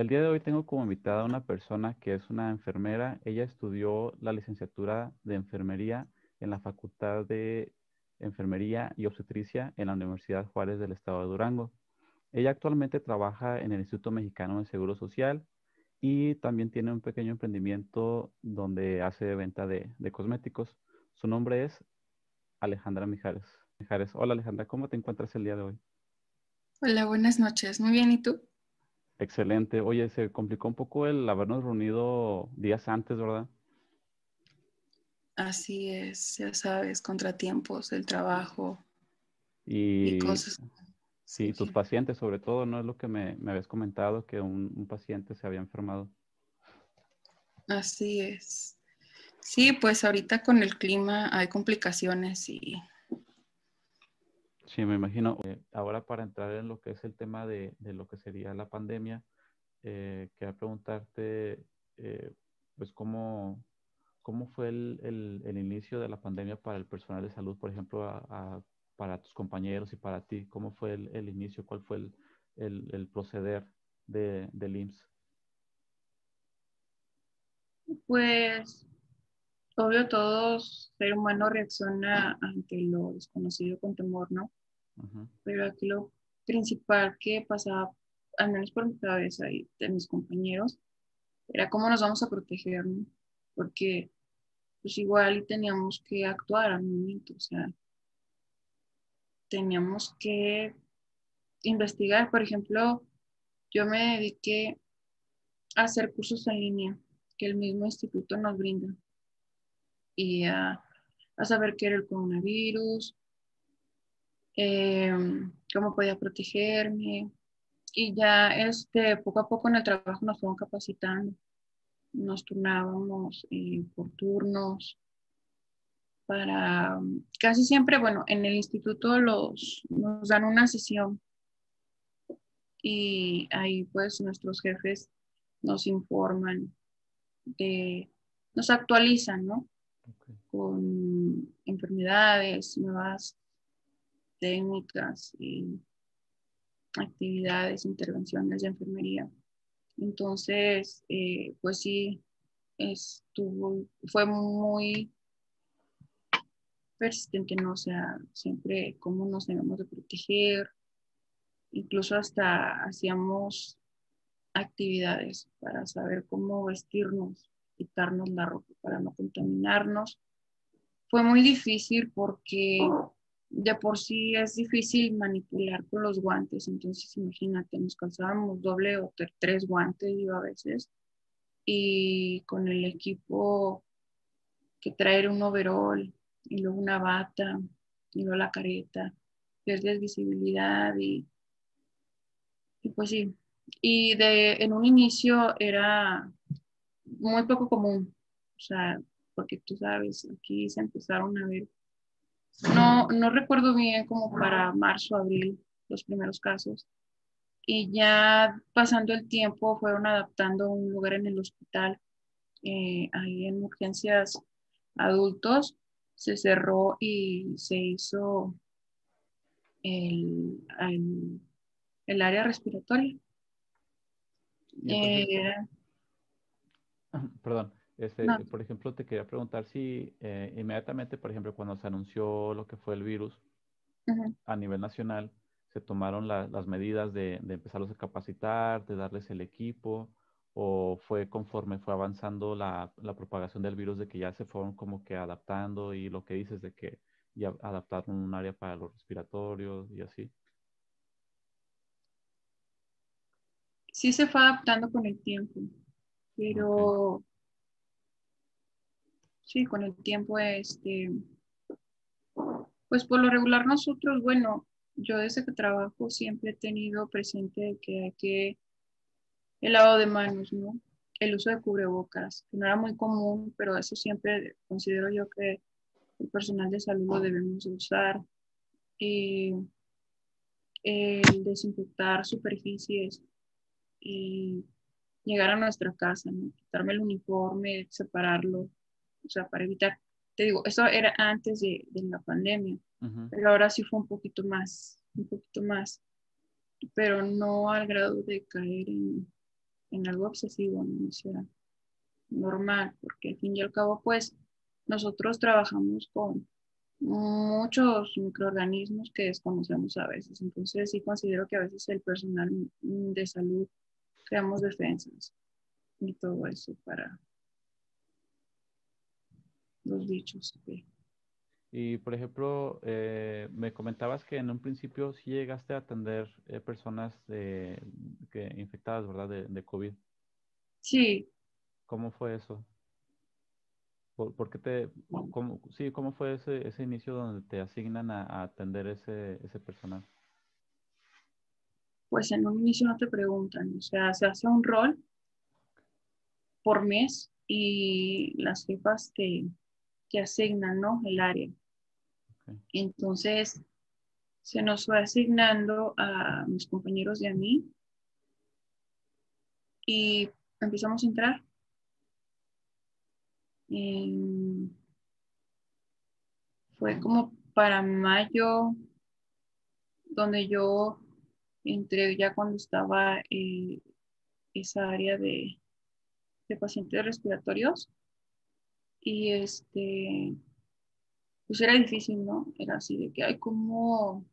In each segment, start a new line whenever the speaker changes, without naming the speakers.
El día de hoy tengo como invitada a una persona que es una enfermera. Ella estudió la licenciatura de enfermería en la Facultad de Enfermería y Obstetricia en la Universidad Juárez del Estado de Durango. Ella actualmente trabaja en el Instituto Mexicano de Seguro Social y también tiene un pequeño emprendimiento donde hace venta de, cosméticos. Su nombre es Alejandra Mijares. Mijares. Hola Alejandra, ¿cómo te encuentras el día de hoy?
Hola, buenas noches. Muy bien, ¿y tú?
Excelente. Oye, se complicó un poco el habernos reunido días antes, ¿verdad?
Así es, ya sabes, contratiempos del trabajo
y, cosas. Sí, tus pacientes sobre todo, ¿no? Es lo que me, habías comentado, que un, paciente se había enfermado.
Así es. Sí, pues ahorita con el clima hay complicaciones y...
Sí, me imagino. Eh, ahora para entrar en lo que es el tema de, lo que sería la pandemia, eh, quería preguntarte, eh, pues, cómo, cómo fue el, inicio de la pandemia para el personal de salud, por ejemplo, para tus compañeros y para ti. ¿Cómo fue el, inicio? ¿Cuál fue el, proceder de, del IMSS?
Pues, obvio, todo ser humano reacciona ante lo desconocido con temor, ¿no? Pero aquí lo principal que pasaba, al menos por mi cabeza y de mis compañeros, era cómo nos vamos a proteger, ¿no? Porque pues igual teníamos que actuar al momento, o sea, teníamos que investigar, por ejemplo, yo me dediqué a hacer cursos en línea que el mismo instituto nos brinda y a, saber qué era el coronavirus, em, cómo podía protegerme. Y ya este, poco a poco en el trabajo nos fueron capacitando. Nos turnábamos eh, por turnos para casi siempre, bueno, en el instituto los, nos dan una sesión. Y ahí pues nuestros jefes nos informan de, nos actualizan, ¿no? Con enfermedades, nuevas técnicas y actividades, intervenciones de enfermería. Entonces, eh, pues sí, estuvo, fue muy persistente, ¿no? O sea, siempre cómo nos debemos de proteger, incluso hasta hacíamos actividades para saber cómo vestirnos, quitarnos la ropa para no contaminarnos. Fue muy difícil porque de por sí es difícil manipular con los guantes, entonces imagínate, nos calzábamos doble o tres guantes yo a veces y con el equipo que traer un overall y luego una bata y luego la careta, pierdes visibilidad y, y pues sí, y de, en un inicio era muy poco común, o sea, porque tú sabes, aquí se empezaron a ver no, no recuerdo bien como para marzo, abril, los primeros casos. Y ya pasando el tiempo fueron adaptando un lugar en el hospital, eh, ahí en urgencias adultos, se cerró y se hizo el, el, área respiratoria.
Eh, perdón, este, por ejemplo, te quería preguntar si eh, inmediatamente, por ejemplo, cuando se anunció lo que fue el virus a nivel nacional, se tomaron las medidas de, de, empezarlos a capacitar, de darles el equipo, o fue conforme fue avanzando la, la, propagación del virus de que ya se fueron como que adaptando y lo que dices de que ya adaptaron un área para los respiratorios y así.
Sí se fue adaptando con el tiempo, pero Sí, con el tiempo, este, pues por lo regular nosotros, bueno, yo desde que trabajo siempre he tenido presente que hay que el lavado de manos, ¿no? El uso de cubrebocas, que no era muy común, pero eso siempre considero yo que el personal de salud lo debemos usar. Y el desinfectar superficies y llegar a nuestra casa, quitarme el uniforme, separarlo, o sea, para evitar, te digo, eso era antes de, la pandemia, pero ahora sí fue un poquito más, un poquito más, pero no al grado de caer en, en algo obsesivo, ¿no? O sea, normal, porque al fin y al cabo, pues, nosotros trabajamos con muchos microorganismos que desconocemos a veces. Entonces, sí considero que a veces el personal de salud creamos defensas y todo eso para los bichos.
Y por ejemplo, eh, me comentabas que en un principio sí llegaste a atender eh, personas que infectadas, ¿verdad? De, de, COVID.
Sí.
¿Cómo fue eso? ¿Por, qué te, cómo, sí, cómo fue ese, ese inicio donde te asignan a, atender ese, ese personal?
Pues en un inicio no te preguntan, o sea, se hace un rol por mes y las jefas te, te asignan, ¿no? El área. Entonces, se nos fue asignando a mis compañeros y a mí y empezamos a entrar. fue como para mayo, donde yo entré ya cuando estaba eh, esa área de, de pacientes respiratorios. Y este, pues era difícil, ¿no? Era así de que hay como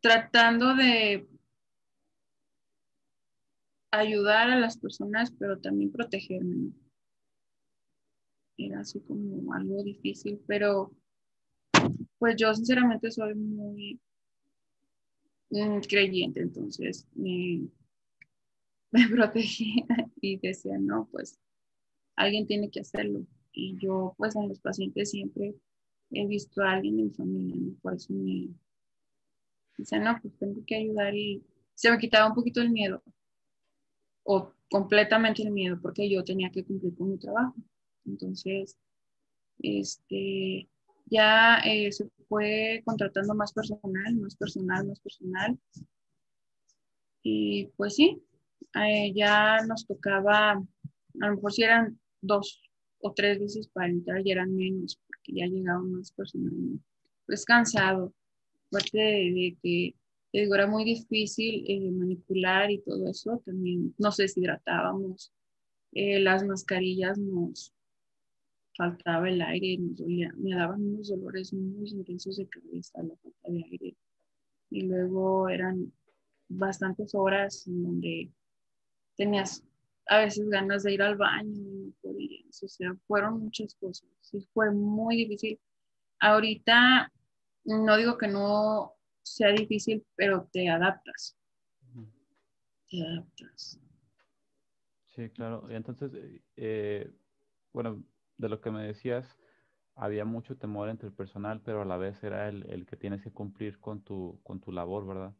tratando de ayudar a las personas, pero también protegerme, ¿no? Era así como algo difícil, pero pues yo sinceramente soy muy creyente, entonces me, me protegía y decía, no, pues alguien tiene que hacerlo. Y yo, pues, en los pacientes siempre he visto a alguien en mi familia. Por eso me dice, no, pues tengo que ayudar y se me quitaba un poquito el miedo, o completamente el miedo, porque yo tenía que cumplir con mi trabajo. Entonces, este, ya eh, se fue contratando más personal, más personal, más personal. Y pues sí, eh, ya nos tocaba, a lo mejor si eran dos o tres veces para entrar y eran menos, porque ya llegaban más personas. Pues cansado, aparte de, que digo, era muy difícil eh, manipular y todo eso, también nos deshidratábamos, eh, las mascarillas nos faltaba el aire, nos dolía, me daban unos dolores muy intensos de cabeza, la falta de aire. Y luego eran bastantes horas en donde tenías a veces ganas de ir al baño o sea, fueron muchas cosas, sí, fue muy difícil. Ahorita no digo que no sea difícil, pero te adaptas. Te adaptas.
Sí, claro. Y entonces, eh, bueno, de lo que me decías, había mucho temor entre el personal, pero a la vez era el, el que tienes que cumplir con tu, con tu labor, ¿verdad?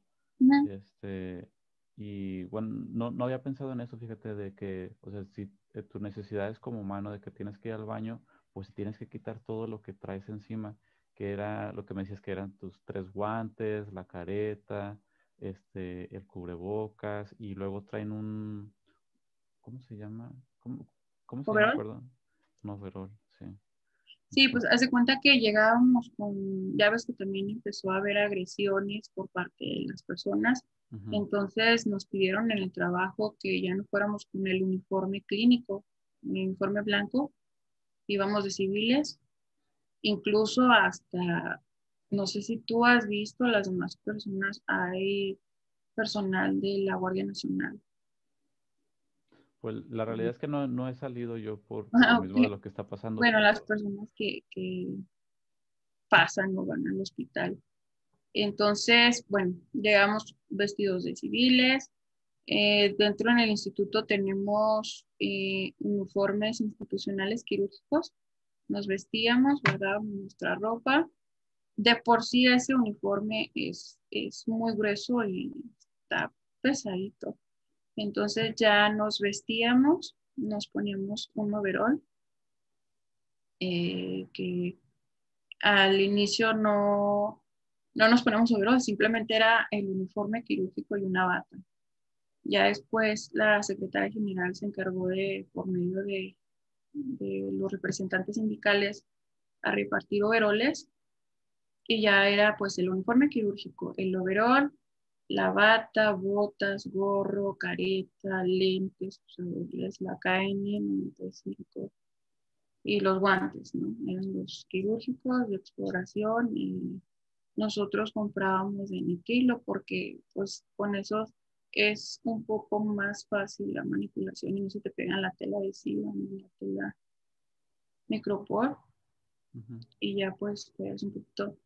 Este, y bueno, no, no, había pensado en eso, fíjate, de que, o sea, si eh, tu necesidad es como humano de que tienes que ir al baño, pues tienes que quitar todo lo que traes encima, que era lo que me decías que eran tus tres guantes, la careta, este, el cubrebocas, y luego traen un, ¿cómo se llama? ¿Cómo, cómo se llama? Perdón. Un overall, sí.
Sí, pues hace cuenta que llegábamos con, ya ves que también empezó a haber agresiones por parte de las personas entonces nos pidieron en el trabajo que ya no fuéramos con el uniforme clínico, el uniforme blanco, íbamos de civiles, incluso hasta, no sé si tú has visto las demás personas, hay personal de la Guardia Nacional.
Pues la realidad es que no, no he salido yo por, lo mismo de lo que está pasando.
Bueno, las personas que, que pasan o van al hospital entonces, bueno, llegamos vestidos de civiles. Eh, dentro en el instituto tenemos eh, uniformes institucionales quirúrgicos. Nos vestíamos, ¿verdad? Nuestra ropa. De por sí ese uniforme es, es muy grueso y está pesadito. Entonces ya nos vestíamos, nos poníamos un overol eh, que al inicio no, no nos ponemos overol, simplemente era el uniforme quirúrgico y una bata. Ya después la secretaria general se encargó de, por medio de, los representantes sindicales, a repartir overoles y ya era pues el uniforme quirúrgico, el overol, la bata, botas, gorro, careta, lentes, es la KN95 y los guantes, ¿no? Eran los quirúrgicos de exploración y nosotros comprábamos de niquilo porque pues con esos es un poco más fácil la manipulación y no se te pega la tela adhesiva ni la tela micropor y ya pues puedes un poquito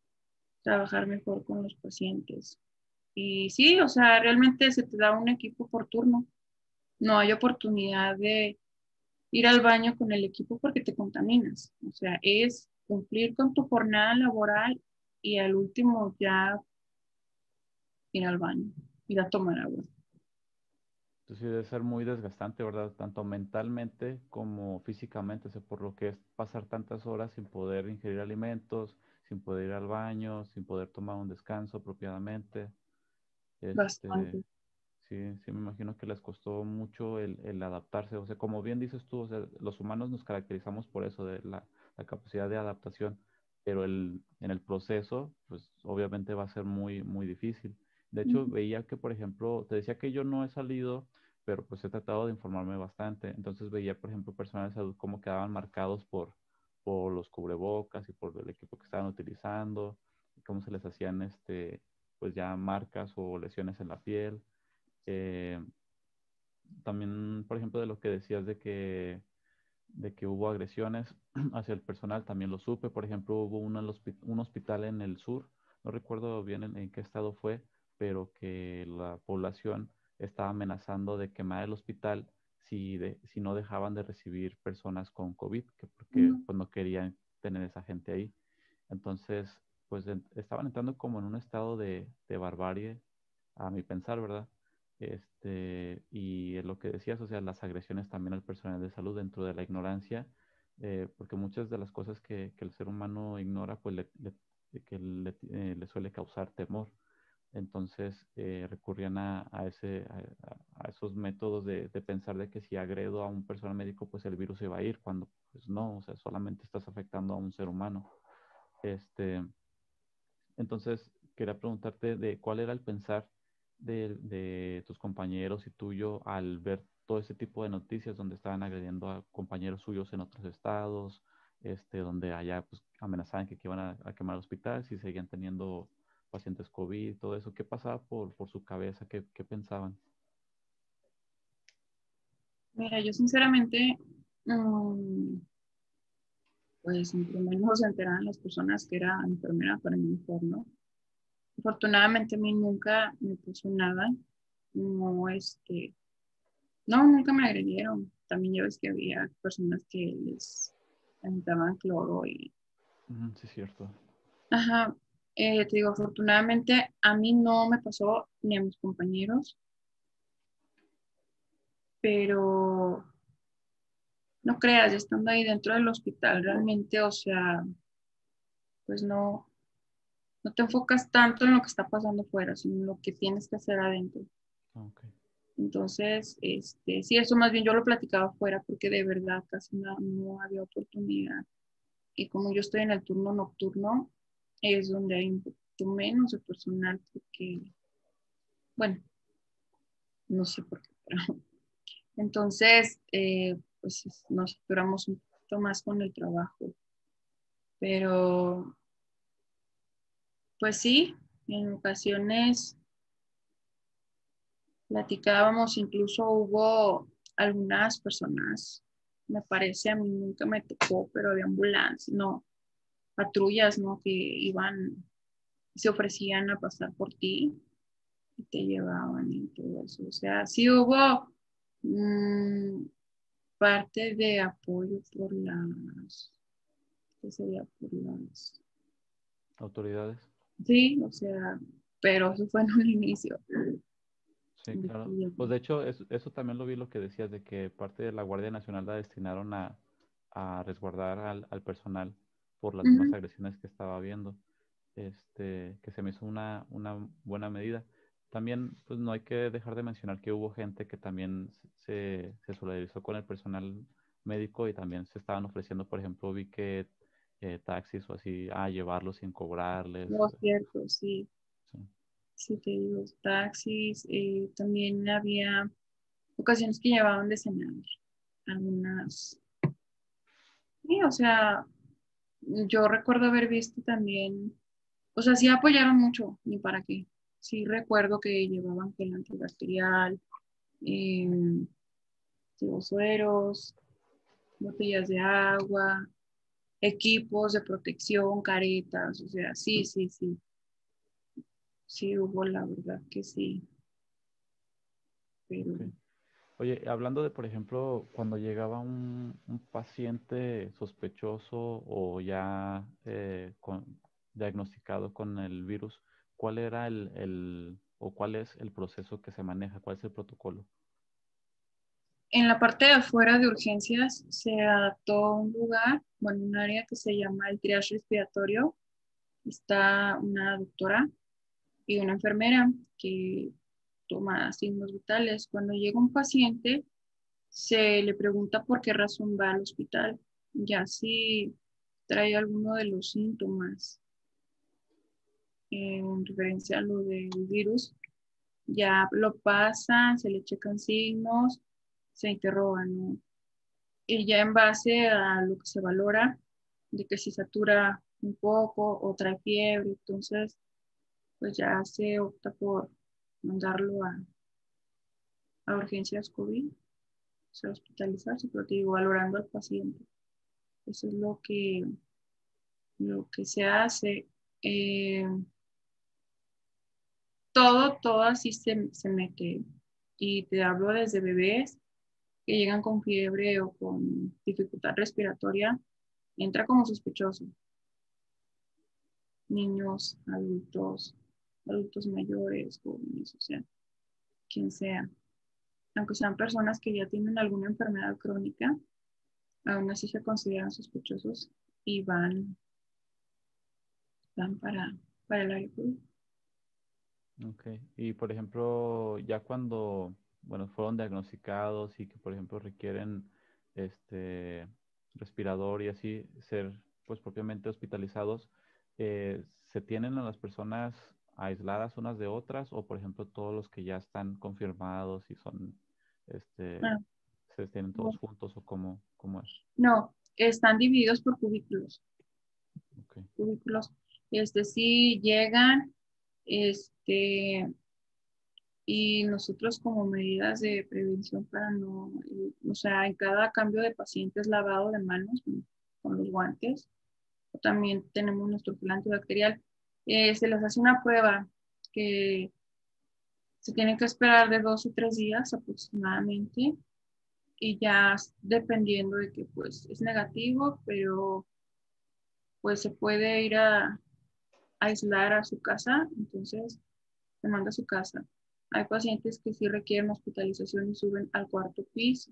trabajar mejor con los pacientes. Y sí, o sea, realmente se te da un equipo por turno. No hay oportunidad de ir al baño con el equipo porque te contaminas. O sea, es cumplir con tu jornada laboral y al último ya ir al baño, ir a tomar agua.
Entonces debe ser muy desgastante, ¿verdad? Tanto mentalmente como físicamente, por lo que es pasar tantas horas sin poder ingerir alimentos, sin poder ir al baño, sin poder tomar un descanso apropiadamente. Este, Bastante. Sí, sí, me imagino que les costó mucho el, el, adaptarse. O sea, como bien dices tú, o sea, los humanos nos caracterizamos por eso, de la, la capacidad de adaptación, pero el, en el proceso, pues obviamente va a ser muy, muy difícil. De hecho, veía que, por ejemplo, te decía que yo no he salido pero pues he tratado de informarme bastante. Entonces veía, por ejemplo, personas de salud cómo quedaban marcados por, por los cubrebocas y por el equipo que estaban utilizando, y cómo se les hacían, este, pues ya marcas o lesiones en la piel. Eh, también, por ejemplo, de lo que decías de que, de que hubo agresiones hacia el personal, también lo supe. Por ejemplo, hubo un hospital en el sur, no recuerdo bien en qué estado fue, pero que la población estaba amenazando de quemar el hospital si, si no dejaban de recibir personas con COVID, que porque pues, no querían tener esa gente ahí. Entonces, pues estaban entrando como en un estado de, barbarie, a mi pensar, ¿verdad? Este, y lo que decías, o sea, las agresiones también al personal de salud dentro de la ignorancia, eh, porque muchas de las cosas que, el ser humano ignora, pues le, que le, eh, le, suele causar temor. Entonces eh, recurrían a, ese, a, esos métodos de, pensar de que si agredo a un personal médico, pues el virus se va a ir, cuando pues no, o sea, solamente estás afectando a un ser humano. Este, entonces, quería preguntarte de cuál era el pensar de, tus compañeros y tuyo al ver todo ese tipo de noticias donde estaban agrediendo a compañeros suyos en otros estados, este, donde allá pues, amenazaban que, iban a, quemar hospitales y seguían teniendo pacientes COVID, todo eso, ¿qué pasaba por, su cabeza? ¿Qué, pensaban?
Mira, yo sinceramente, mm, pues primero se enteraban las personas que era enfermera para mi mejor, ¿no? Afortunadamente a mí nunca me puso nada, no, este, no, nunca me agredieron. También ya ves que había personas que les daban cloro y...
sí, es cierto.
Ajá, eh, te digo, afortunadamente a mí no me pasó ni a mis compañeros, pero no creas, estando ahí dentro del hospital, realmente, o sea, pues no, no te enfocas tanto en lo que está pasando fuera, sino en lo que tienes que hacer adentro. Entonces, este, sí, eso más bien yo lo platicaba fuera porque de verdad casi no, no había oportunidad. Y como yo estoy en el turno nocturno, es donde hay un poquito menos de personal porque, bueno, no sé por qué, pero entonces, eh, pues nos saturamos un poquito más con el trabajo. Pero, pues sí, en ocasiones platicábamos, incluso hubo algunas personas, me parece, a mí nunca me tocó, pero de ambulancia, no, patrullas, ¿no? Que iban, se ofrecían a pasar por ti y te llevaban y todo eso. O sea, sí hubo mm, parte de apoyo por las, ¿qué sería? Por las
autoridades.
Sí, o sea, pero eso fue en un inicio.
Sí, claro. Pues de hecho, eso, también lo vi lo que decías, de que parte de la Guardia Nacional la destinaron a, resguardar al, al personal por las mismas agresiones que estaba viendo, este, que se me hizo una, una buena medida. También, pues no hay que dejar de mencionar que hubo gente que también se, se solidarizó con el personal médico y también se estaban ofreciendo, por ejemplo, vi que eh, taxis o así, a llevarlos sin cobrarles.
No, cierto, sí. Sí, te digo, taxis. eh, también había ocasiones que llevaban de cenar. Algunas. Sí, o sea, yo recuerdo haber visto también, o sea, sí apoyaron mucho, ni para qué. Sí recuerdo que llevaban gel antibacterial, eh, sueros, botellas de agua, equipos de protección, caretas, o sea, sí, sí, sí. Sí hubo, la verdad que sí.
Oye, hablando de, por ejemplo, cuando llegaba un, paciente sospechoso o ya eh, diagnosticado con el virus, ¿cuál era el, el- o cuál es el proceso que se maneja? ¿Cuál es el protocolo?
En la parte de afuera de urgencias se adaptó un lugar, bueno, un área que se llama el triage respiratorio. Está una doctora y una enfermera que toma signos vitales. Cuando llega un paciente, se le pregunta por qué razón va al hospital, ya si trae alguno de los síntomas en referencia a lo del virus, ya lo pasan, se le checan signos, se interrogan, ¿no? Y ya en base a lo que se valora, de que si satura un poco o trae fiebre, entonces pues ya se opta por mandarlo a, a urgencias COVID, o sea, hospitalizarse, pero te digo, valorando al paciente. Eso es lo que, lo que se hace. Eh, todo, todo así se, se mete. Y te hablo desde bebés que llegan con fiebre o con dificultad respiratoria, entra como sospechoso. Niños, adultos, adultos mayores, jóvenes, o sea, quien sea. Aunque sean personas que ya tienen alguna enfermedad crónica, aún así se consideran sospechosos y van, van para, para el área.
Ok. Y por ejemplo, ya cuando, bueno, fueron diagnosticados y que, por ejemplo, requieren este respirador y así ser, pues, propiamente hospitalizados, eh, ¿se tienen a las personas aisladas unas de otras o, por ejemplo, todos los que ya están confirmados y son, este,
Ah,
se tienen todos juntos o cómo, cómo es?
No, están divididos por cubículos.
Ok.
cubículos. Este sí llegan, este, y nosotros como medidas de prevención para no, o sea, en cada cambio de pacientes lavado de manos con, los guantes. También tenemos nuestro gel antibacterial. Eh, se les hace una prueba que se tiene que esperar de dos o tres días aproximadamente y ya dependiendo de que pues es negativo, pero pues se puede ir a aislar a su casa, entonces se manda a su casa. Hay pacientes que sí requieren hospitalización y suben al cuarto piso.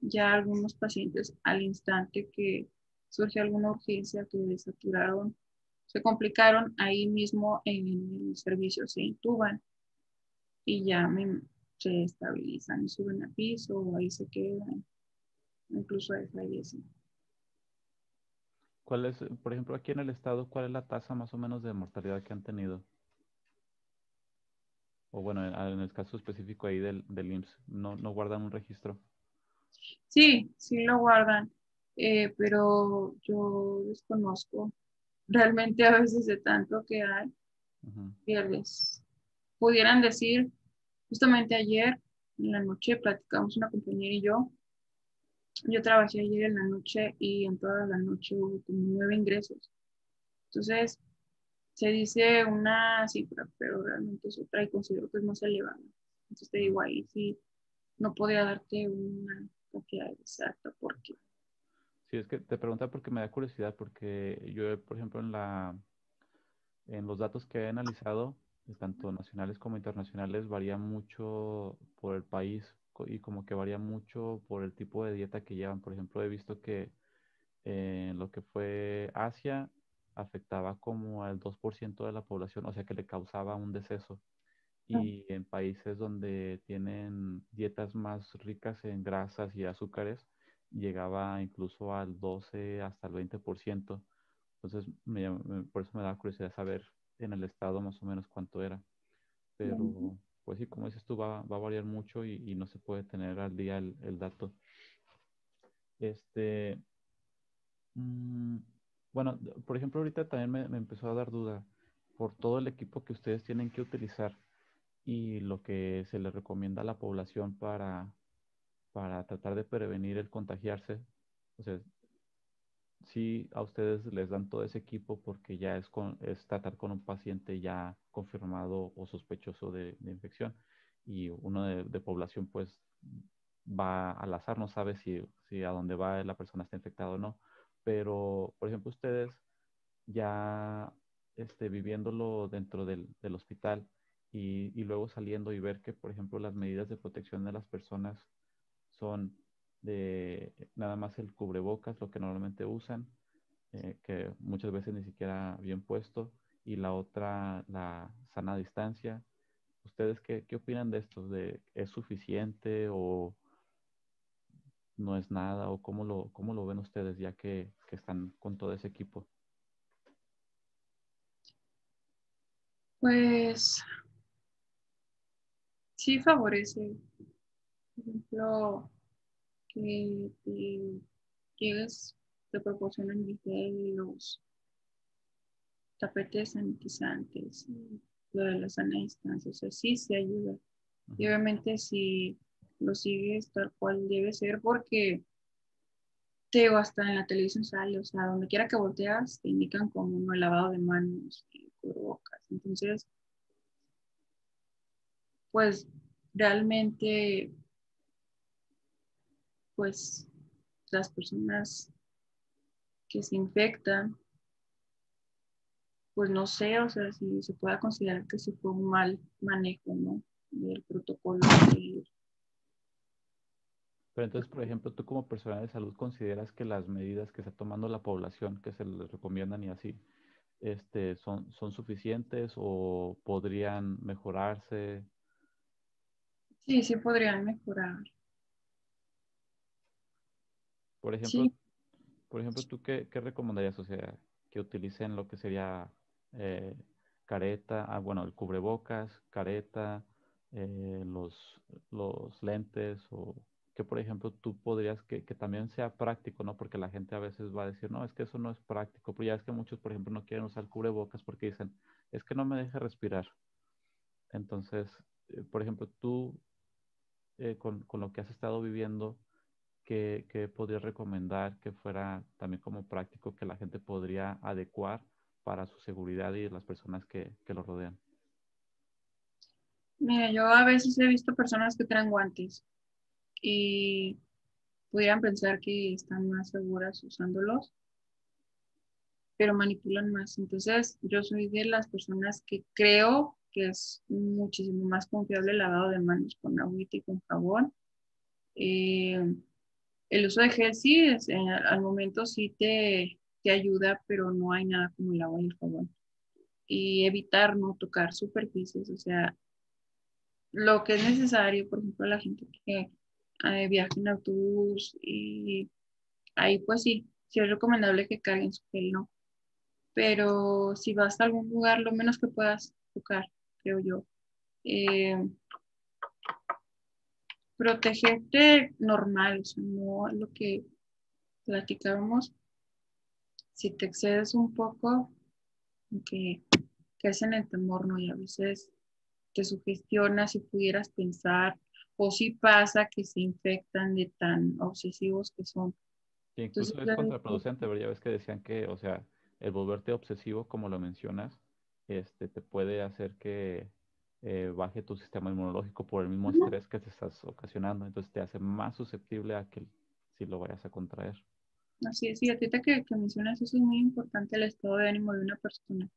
Ya algunos pacientes al instante que surge alguna urgencia que desaturaron, se complicaron ahí mismo en el servicio, se intuban y ya me- se estabilizan y suben a piso o ahí se quedan. Incluso hay fallecen.
¿Cuál es, por ejemplo, aquí en el estado, cuál es la tasa más o menos de mortalidad que han tenido? O bueno, en, el caso específico ahí del, del IMSS, ¿no, no guardan un registro?
Sí, sí lo guardan, eh, pero yo desconozco realmente a veces de tanto que hay,
Ujú.
pierdes. Pudieran decir, justamente ayer en la noche platicamos una compañera y yo, yo trabajé ayer en la noche y en toda la noche hubo como nueve ingresos. Entonces, se dice una cifra, pero realmente es otra y considero que es más elevada. Entonces te digo, ahí sí, no podría darte una cantidad exacta porque
Sí, es que te preguntaba porque me da curiosidad, porque yo, por ejemplo, en la, en los datos que he analizado, tanto nacionales como internacionales, varía mucho por el país y como que varía mucho por el tipo de dieta que llevan. Por ejemplo, he visto que eh, en lo que fue Asia afectaba como al 2% de la población, o sea que le causaba un deceso. Y en países donde tienen dietas más ricas en grasas y azúcares, llegaba incluso al 12 hasta el 20%. Entonces, me me- por eso me da curiosidad saber en el estado más o menos cuánto era. Pero, pues sí, como dices tú, va, va a variar mucho y, no se puede tener al día el, el dato. Este, mm, bueno, por ejemplo, ahorita también me, empezó a dar duda por todo el equipo que ustedes tienen que utilizar y lo que se les recomienda a la población para, para tratar de prevenir el contagiarse. O sea, sí a ustedes les dan todo ese equipo porque ya es, con, es tratar con un paciente ya confirmado o sospechoso de, infección y uno de, población pues va al azar, no sabe si, si a dónde va la persona está infectada o no. Pero, por ejemplo, ustedes ya este, viviéndolo dentro del, del hospital y, y, luego saliendo y ver que, por ejemplo, las medidas de protección de las personas son de nada más el cubrebocas, lo que normalmente usan, eh, que muchas veces ni siquiera bien puesto, y la otra, la sana distancia. ¿Ustedes qué, qué opinan de esto? ¿De, ¿Es suficiente o no es nada? ¿O cómo lo, cómo lo ven ustedes ya que, que están con todo ese equipo?
Pues sí favorece. Por ejemplo, que llegues, te proporcionan los tapetes sanitizantes, lo de la sana distancia, o sea, sí se ayuda. Y obviamente si lo sigues tal cual debe ser, porque te digo, hasta en la televisión sale, o sea, donde quiera que volteas, te indican como un lavado de manos y cubrebocas. Entonces, pues realmente pues las personas que se infectan, pues no sé, o sea, si se pueda considerar que se fue un mal manejo, ¿no? Del protocolo.
Pero entonces, por ejemplo, tú como persona de salud consideras que las medidas que está tomando la población, que se les recomiendan y así, este, son, son suficientes o podrían mejorarse?
Sí, sí podrían mejorar.
Por ejemplo, por ejemplo ¿tú qué, qué, recomendarías? O sea, que utilicen lo que sería eh, careta, ah, bueno, el cubrebocas, careta, eh, los, los lentes o que, por ejemplo, tú podrías que, que, también sea práctico, ¿no? Porque la gente a veces va a decir, no, es que eso no es práctico, pero ya es que muchos, por ejemplo, no quieren usar cubrebocas porque dicen, es que no me deja respirar. Entonces, eh, por ejemplo, tú, con, con, lo que has estado viviendo, que, que podría recomendar que fuera también como práctico que la gente podría adecuar para su seguridad y las personas que, que lo rodean?
Mira, yo a veces he visto personas que traen guantes y pudieran pensar que están más seguras usándolos, pero manipulan más. Entonces, yo soy de las personas que creo que es muchísimo más confiable el lavado de manos con agua y con jabón. Eh, el uso de gel sí, es, eh, al momento sí te, te, ayuda, pero no hay nada como el agua y el jabón. Y evitar no tocar superficies, o sea, lo que es necesario, por ejemplo, la gente que eh, viaja en autobús y ahí pues sí, sí es recomendable que carguen su gel, ¿no? Pero si vas a algún lugar, lo menos que puedas tocar, creo yo. Eh, protegerte normal, no lo que platicábamos. Si te excedes un poco, que, que es en el temor, ¿no? Y a veces te sugestiona si pudieras pensar, o si pasa que se infectan de tan obsesivos que son.
Sí, incluso es contraproducente, ¿verdad? Ya ves que decían que, o sea, el volverte obsesivo, como lo mencionas, este, te puede hacer que eh, baje tu sistema inmunológico por el mismo estrés que te estás ocasionando. Entonces te hace más susceptible a que si lo vayas a contraer.
Así es, y ahorita que, que mencionas eso es muy importante el estado de ánimo de una persona.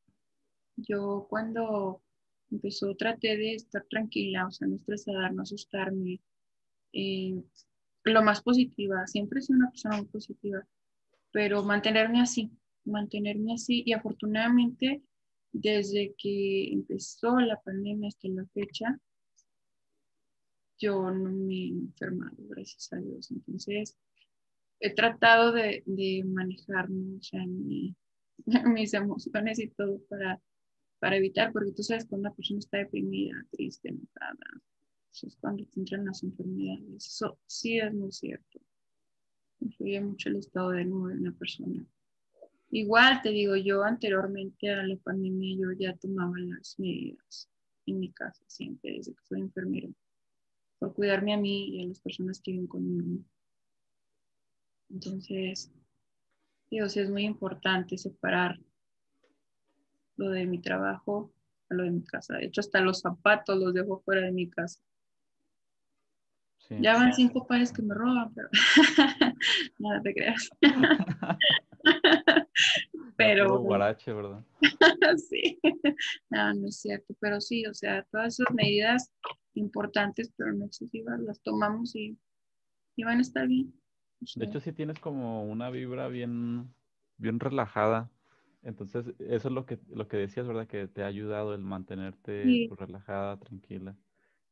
Yo cuando empezó traté de estar tranquila, o sea, no estresar, no asustarme, eh, lo más positiva, siempre he sido una persona muy positiva, pero mantenerme así, mantenerme así y afortunadamente desde que empezó la pandemia hasta la fecha, yo no me he enfermado, gracias a Dios. Entonces, he tratado de, de manejar mis emociones y todo para para evitar, porque tú sabes cuando una persona está deprimida, triste, enojada, eso es cuando te entran las enfermedades. Eso sí es muy cierto. Influye mucho el estado de ánimo de una persona. Igual te digo, yo anteriormente a la pandemia yo ya tomaba las medidas en mi casa siempre desde que soy enfermera por cuidarme a mí y a las personas que viven conmigo. Entonces, digo, es muy importante separar lo de mi trabajo a lo de mi casa. De hecho, hasta los zapatos los dejo fuera de mi casa. ya van cinco pares que me roban, pero nada te creas. pero.
Guarache, ¿verdad?
sí, no, no es cierto, pero sí, o sea, todas esas medidas importantes, pero no excesivas, las tomamos y, y van a estar bien.
De hecho, sí tienes como una vibra bien, bien relajada. Entonces, eso es lo que, lo que decías, ¿verdad? Que te ha ayudado el mantenerte pues, relajada, tranquila,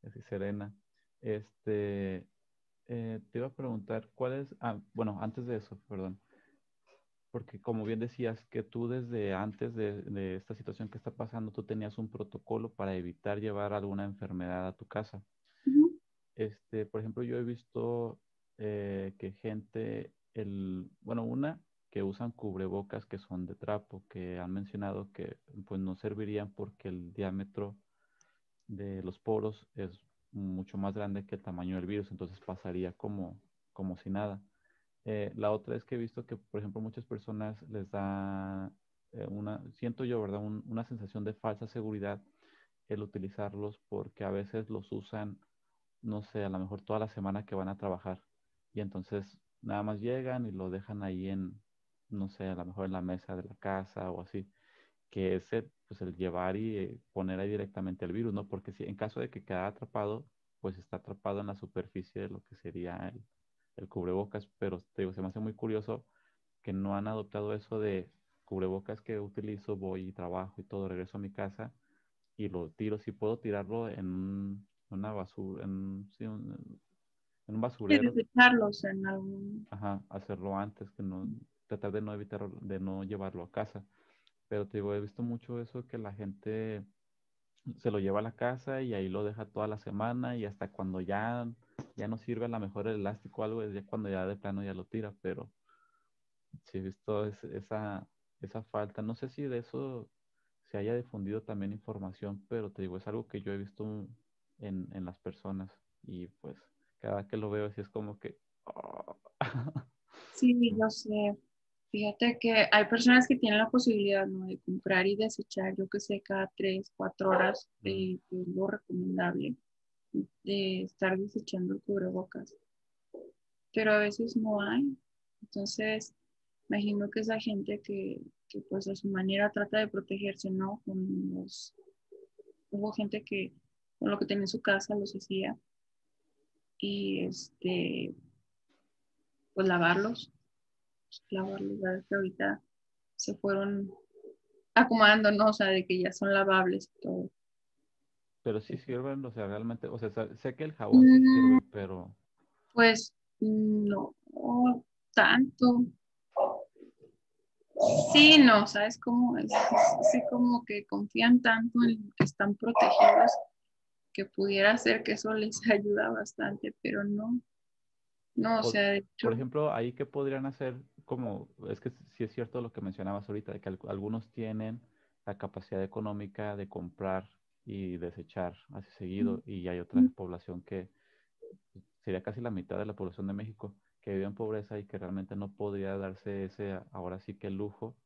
así serena. Este, eh, te iba a preguntar, ¿cuál es? Ah, bueno, antes de eso, perdón porque como bien decías, que tú desde antes de, esta situación que está pasando, tú tenías un protocolo para evitar llevar alguna enfermedad a tu casa. Este, por ejemplo, yo he visto eh, que gente, el, bueno, una que usan cubrebocas que son de trapo, que han mencionado que pues no servirían porque el diámetro de los poros es mucho más grande que el tamaño del virus, entonces pasaría como, como si nada. Eh, la otra es que he visto que, por ejemplo, muchas personas les da eh, una, siento yo, ¿verdad? una sensación de falsa seguridad el utilizarlos porque a veces los usan, no sé, a lo mejor toda la semana que van a trabajar y entonces nada más llegan y lo dejan ahí en, no sé, a lo mejor en la mesa de la casa o así, que ese, pues el llevar y eh, poner ahí directamente el virus, ¿no? Porque si en caso de que quede atrapado, pues está atrapado en la superficie de lo que sería el, el cubrebocas, pero te digo, se me hace muy curioso que no han adoptado eso de cubrebocas que utilizo, voy y trabajo y todo, regreso a mi casa y lo tiro, si puedo tirarlo en una basura, en, un, en un basurero.
desecharlos en algún...
Ajá, hacerlo antes, que no, tratar de no evitar, de no llevarlo a casa. Pero te digo, he visto mucho eso que la gente se lo lleva a la casa y ahí lo deja toda la semana y hasta cuando ya ya no sirve a lo mejor el elástico o algo, es ya cuando ya de plano ya lo tira, pero sí he visto esa, esa falta. No sé si de eso se haya difundido también información, pero te digo, es algo que yo he visto en, en las personas y pues cada que lo veo así es como que... Oh.
Sí, yo sé. Fíjate que hay personas que tienen la posibilidad de comprar y desechar, yo que sé, cada tres, cuatro horas, de, es lo recomendable de estar desechando el cubrebocas. Pero a veces no hay. Entonces, imagino que esa gente que, que pues a su manera trata de protegerse, ¿no? Con los, hubo gente que con lo que tenía en su casa los hacía y este, pues lavarlos, pues, lavarlos, que ahorita se fueron acomodando, ¿no? O sea, de que ya son lavables y todo.
Pero sí sirven, o sea, realmente, o sea, sé que el jabón sí sirve, mm. pero...
Pues no tanto. Sí, no, ¿sabes cómo es? Así como que confían tanto en que están protegidos que pudiera ser que eso les ayuda bastante, pero no. No, o sea, de hecho...
Por ejemplo, ahí que podrían hacer, como, es que sí es cierto lo que mencionabas ahorita, de que algunos tienen la capacidad económica de comprar y desechar así seguido. Y hay otra población que sería casi la mitad de la población de México que vive en pobreza y que realmente no podría darse ese, ahora sí que el lujo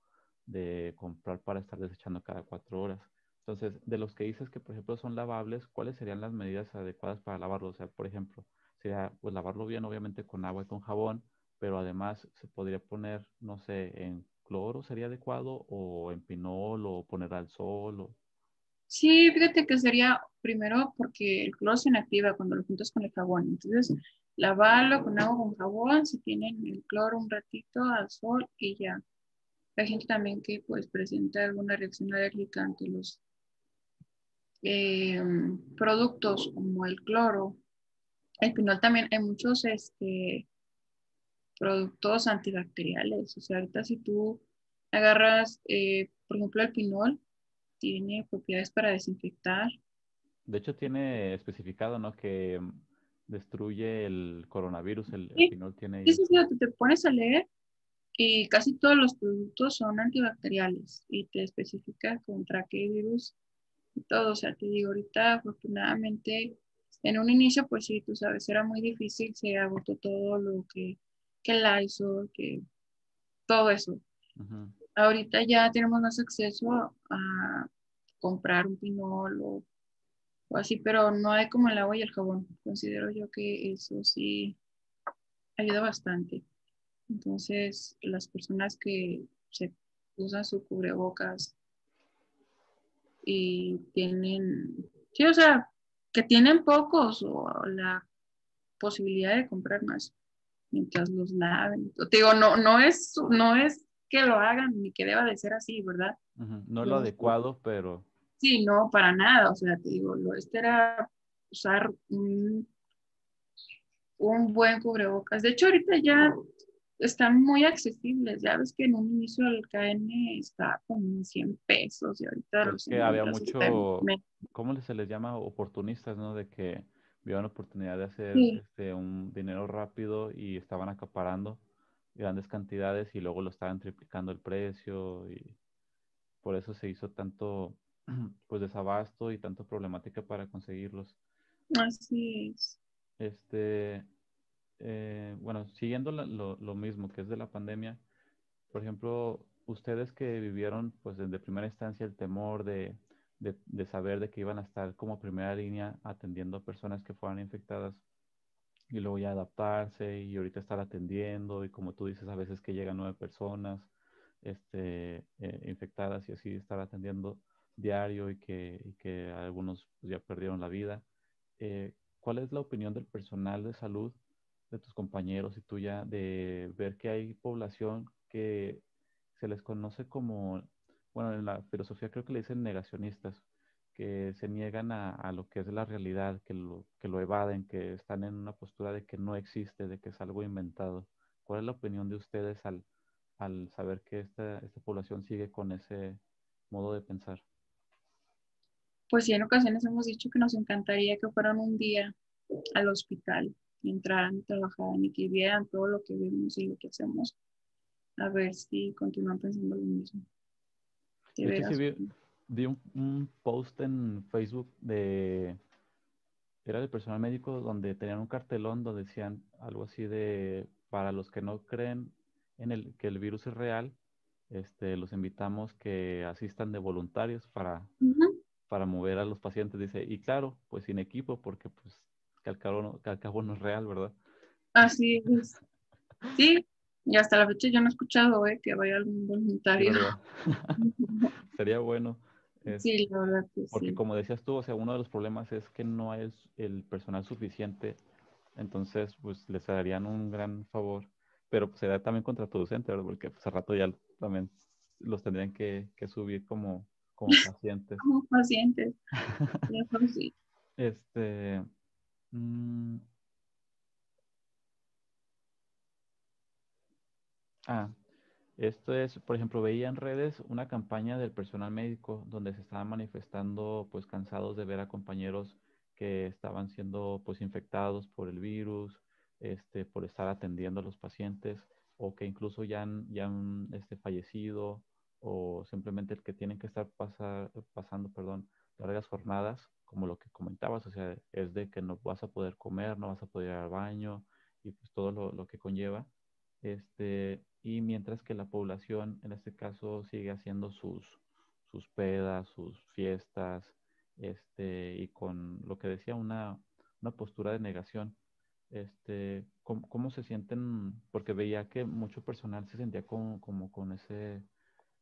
de comprar para estar desechando cada cuatro horas. Entonces, de los que dices que, por ejemplo, son lavables, ¿cuáles serían las medidas adecuadas para lavarlo? O sea, por ejemplo, sería pues lavarlo bien, obviamente, con agua y con jabón, pero además se podría poner, no sé, en cloro sería adecuado, o en pinol, o poner al sol, o
Sí, fíjate que sería primero porque el cloro se inactiva cuando lo juntas con el jabón. Entonces, lavarlo con agua con jabón, si tienen el cloro un ratito al sol y ya. Hay gente también que pues presenta alguna reacción alérgica ante los em, productos como el cloro. El pinol también hay muchos este, productos antibacteriales. O sea, ahorita si tú agarras, eh, por ejemplo, el pinol, tiene propiedades para desinfectar.
De hecho, tiene especificado, ¿no? Que mm, destruye el coronavirus, el,
Sí.
pinol tiene...
Sí, sí, sí, te, te pones a leer y casi todos los productos son antibacteriales y te especifica contra qué virus y todo. O sea, te digo, ahorita afortunadamente, en un inicio, pues sí, tú sabes, era muy difícil, se agotó todo lo que, que el Lysol, que todo eso. Ahorita ya tenemos más acceso a comprar un pinol o, o así, pero no hay como el agua y el jabón. Considero yo que eso sí ayuda bastante. Entonces, las personas que se usan su cubrebocas y tienen, sí, o sea, que tienen pocos o la posibilidad de comprar más mientras los laven. Te digo, no, no es, no es que lo hagan ni que deba de ser así, ¿verdad?
No es lo adecuado, pero
Sí, no, para nada. O sea, te digo, lo este era usar un, un buen cubrebocas. De hecho, ahorita ya están muy accesibles. Ya ves que en un inicio el KN está como en 100 pesos y ahorita los
que había mucho- ¿cómo se les llama? Oportunistas, ¿no? De que vieron la oportunidad de hacer
Sí.
este, un dinero rápido y estaban acaparando grandes cantidades y luego lo estaban triplicando el precio y por eso se hizo tanto pues desabasto y tanto problemática para conseguirlos.
Así es.
Este, eh, bueno, siguiendo la- lo, lo mismo que es de la pandemia, por ejemplo, ustedes que vivieron pues desde primera instancia el temor de, de, saber de que iban a estar como primera línea atendiendo a personas que fueran infectadas y luego ya adaptarse y ahorita estar atendiendo y como tú dices, a veces que llegan nueve personas este, eh, infectadas y así estar atendiendo diario y que, y que algunos pues, ya perdieron la vida. Eh, ¿Cuál es la opinión del personal de salud, de tus compañeros y tuya, de ver que hay población que se les conoce como, bueno, en la filosofía creo que le dicen negacionistas, que se niegan a, lo que es la realidad, que lo, evaden, que están en una postura de que no existe, de que es algo inventado? ¿Cuál es la opinión de ustedes al, al saber que esta, esta población sigue con ese modo de pensar?
Pues sí, en ocasiones hemos dicho que nos encantaría que fueran un día al hospital, entraran trabajaran y que vieran todo lo que vemos y lo que hacemos. A ver si continúan pensando lo mismo. De
De hecho, sí vi, vi un, un post en Facebook de, era del personal médico, donde tenían un cartelón donde decían algo así de, para los que no creen en el, que el virus es real, este, los invitamos que asistan de voluntarios para, para mover a los pacientes, dice, y claro, pues sin equipo, porque pues que al cabo no, que al cabo no es real, ¿verdad?
Así es. Sí, y hasta la fecha yo no he escuchado eh, que vaya algún voluntario.
Sería bueno. es-
Sí, la verdad que
Porque
sí.
como decías tú, o sea, uno de los problemas es que no hay el, el personal suficiente, entonces pues les harían un gran favor, pero pues sería también contraproducente, ¿verdad? Porque pues a rato ya también los tendrían que, que subir como, como pacientes.
Como pacientes. Eso sí.
Este, mm, ah, esto es, por ejemplo, veía en redes una campaña del personal médico donde se estaban manifestando pues cansados de ver a compañeros que estaban siendo pues infectados por el virus, este, por estar atendiendo a los pacientes o que incluso ya han, ya han este, fallecido o simplemente el que tienen que estar pasar, pasando, perdón, largas jornadas, como lo que comentabas, o sea, es de que no vas a poder comer, no vas a poder ir al baño y pues todo lo, lo que conlleva. Este, y mientras que la población, en este caso, sigue haciendo sus, sus pedas, sus fiestas, este, y con lo que decía, una, una postura de negación. Este, ¿cómo, cómo se sienten? Porque veía que mucho personal se sentía como, como con ese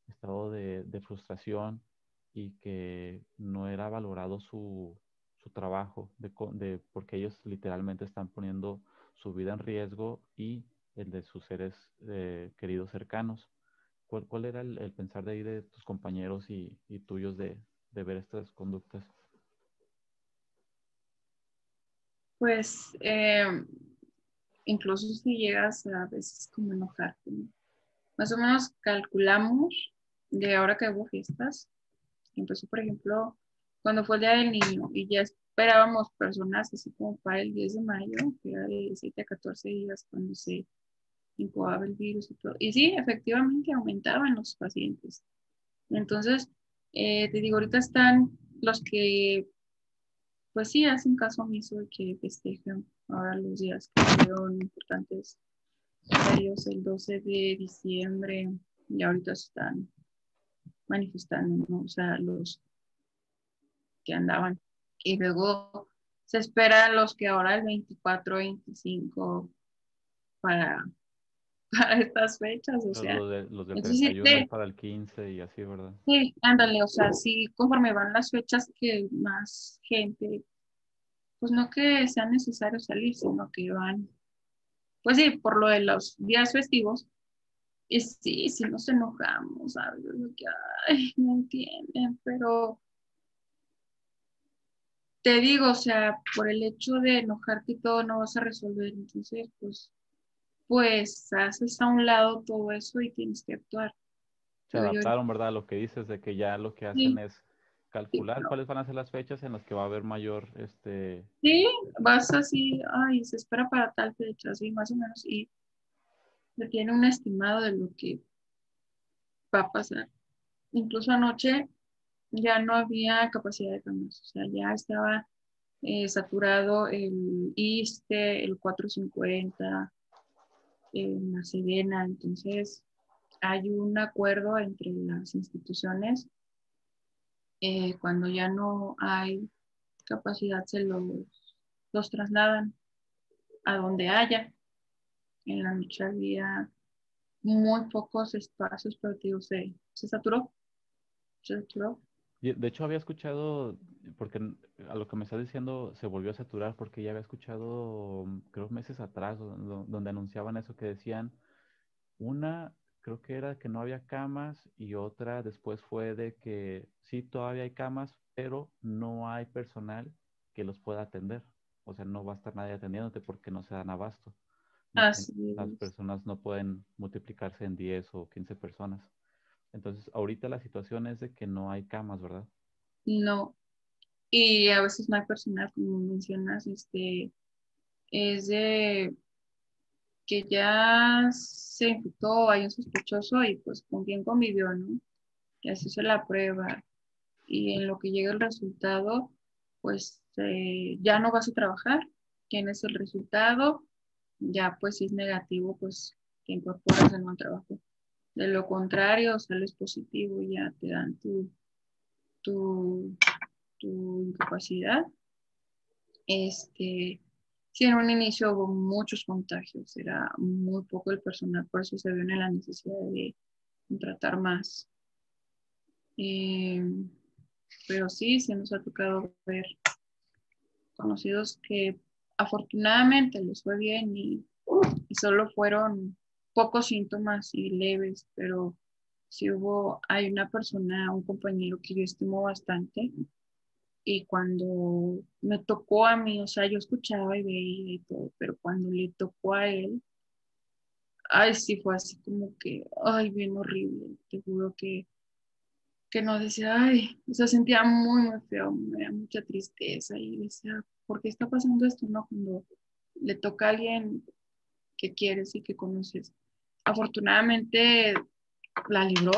estado de, de frustración y que no era valorado su, su trabajo, de, de- porque ellos literalmente están poniendo su vida en riesgo y el de sus seres eh, queridos cercanos. ¿Cuál, era el, pensar de ahí de tus compañeros y, tuyos de, ver estas conductas?
Pues eh, incluso si llegas a veces como enojarte, ¿no? Más o menos calculamos de ahora que hubo fiestas, empezó, por ejemplo, cuando fue el Día del Niño y ya esperábamos personas así como para el 10 de mayo, que era de 7 a 14 días cuando se incubaba el virus y todo. Y sí, efectivamente aumentaban los pacientes. Entonces, eh, te digo, ahorita están los que, pues sí, hacen caso omiso de que festejan ahora los días que fueron importantes ellos, el 12 de diciembre, y ahorita están manifestando, ¿no? O sea, los que andaban. Y luego se esperan los que ahora el 24, 25 para para estas fechas, o sea.
Los de, los de 31 para el 15 y así, ¿verdad?
Sí, ándale, o sea, sí, conforme van las fechas que más gente, pues no que sea necesario salir, sino que van, pues sí, por lo de los días festivos, y sí, sí nos enojamos, ¿sabes? Que, ay, no entienden, pero te digo, o sea, por el hecho de enojarte todo no vas a resolver, entonces, pues pues haces a un lado todo eso y tienes que actuar.
Se adaptaron, ¿verdad? Lo que dices de que ya lo que hacen es calcular cuáles van a ser las fechas en las que va a haber mayor, este...
Sí, vas así, ay, se espera para tal fecha, así más o menos, y se tiene un estimado de lo que va a pasar. Incluso anoche ya no había capacidad de camas, o sea, ya estaba eh, saturado el ISTE, el 450, en la Sedena. Entonces, hay un acuerdo entre las instituciones. Eh, cuando ya no hay capacidad, se los, los trasladan a donde haya. En la noche había muy pocos espacios, pero digo, se, se saturó. Se saturó.
De hecho, había escuchado, porque a lo que me estás diciendo se volvió a saturar, porque ya había escuchado, creo, meses atrás, donde anunciaban eso que decían, una, creo que era que no había camas, y otra después fue de que sí, todavía hay camas, pero no hay personal que los pueda atender. O sea, no va a estar nadie atendiéndote porque no se dan abasto. Las personas no pueden multiplicarse en 10 o 15 personas. Entonces, ahorita la situación es de que no hay camas, ¿verdad?
No. Y a veces no hay personal, como mencionas, este, es de que ya se infectó, hay un sospechoso y pues con quién convivió, ¿no? Y así se la prueba. Y en lo que llega el resultado, pues eh, ya no vas a trabajar. ¿Quién es el resultado? Ya pues si es negativo, pues te incorporas en un trabajo. De lo contrario, sales positivo ya te dan tu, tu, incapacidad. Este, sí, en un inicio hubo muchos contagios, era muy poco el personal, por eso se vio en la necesidad de contratar más. Eh, pero sí, se nos ha tocado ver conocidos que afortunadamente les fue bien y solo fueron pocos síntomas y leves, pero si hubo, hay una persona, un compañero que yo estimo bastante y cuando me tocó a mí, o sea, yo escuchaba y veía y todo, pero cuando le tocó a él, ay, sí fue así como que, ay, bien horrible, te juro que, que no decía, ay, o sea, sentía muy, muy feo, me da mucha tristeza y decía, ¿por qué está pasando esto? No, cuando le toca a alguien que quieres y que conoces. Afortunadamente la libró,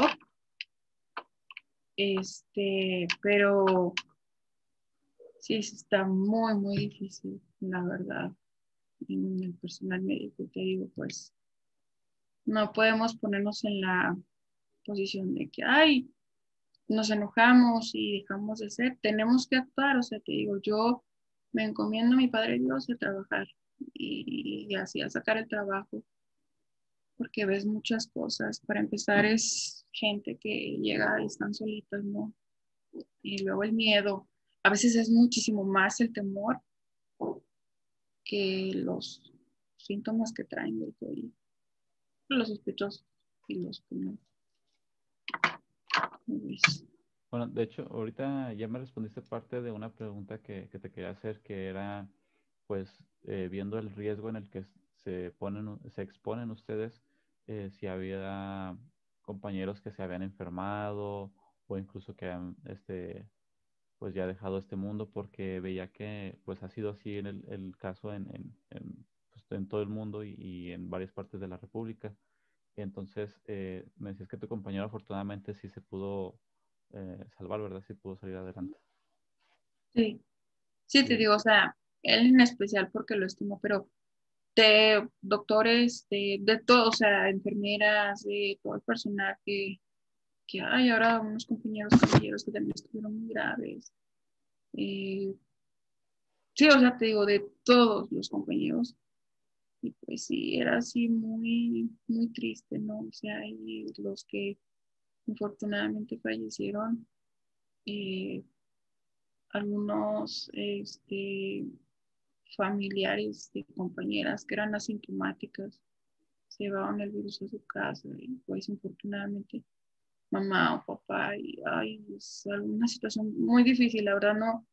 este, pero sí, está muy, muy difícil, la verdad. En el personal médico, te digo, pues no podemos ponernos en la posición de que, ay, nos enojamos y dejamos de ser, tenemos que actuar, o sea, te digo, yo me encomiendo a mi Padre Dios a trabajar y, así a sacar el trabajo, porque ves muchas cosas. Para empezar es gente que llega y están solitos, ¿no? Y luego el miedo. A veces es muchísimo más el temor que los síntomas que traen del COVID. Los sospechosos y los que no.
Bueno, de hecho, ahorita ya me respondiste parte de una pregunta que, que te quería hacer, que era, pues, eh, viendo el riesgo en el que se, ponen, se exponen ustedes, eh, si había compañeros que se habían enfermado o incluso que han este, pues ya dejado este mundo porque veía que pues ha sido así en el, el caso en, en, en, pues, en, todo el mundo y, y, en varias partes de la República. Entonces, eh, me decías que tu compañero afortunadamente sí se pudo salvar, ¿verdad? Sí pudo salir adelante.
Sí, sí, te digo, o sea, él en especial porque lo estimo, pero de doctores, de, de todo, o sea, enfermeras, de todo el personal que, que hay ahora unos compañeros caballeros que también estuvieron muy graves. Eh, sí, o sea, te digo, de todos los compañeros. Y pues sí, era así muy, muy triste, ¿no? O sea, y los que infortunadamente fallecieron, eh, algunos este, familiares de compañeras que eran asintomáticas se llevaban el virus a su casa y pues infortunadamente mamá o papá y ay, es una situación muy difícil, la verdad no,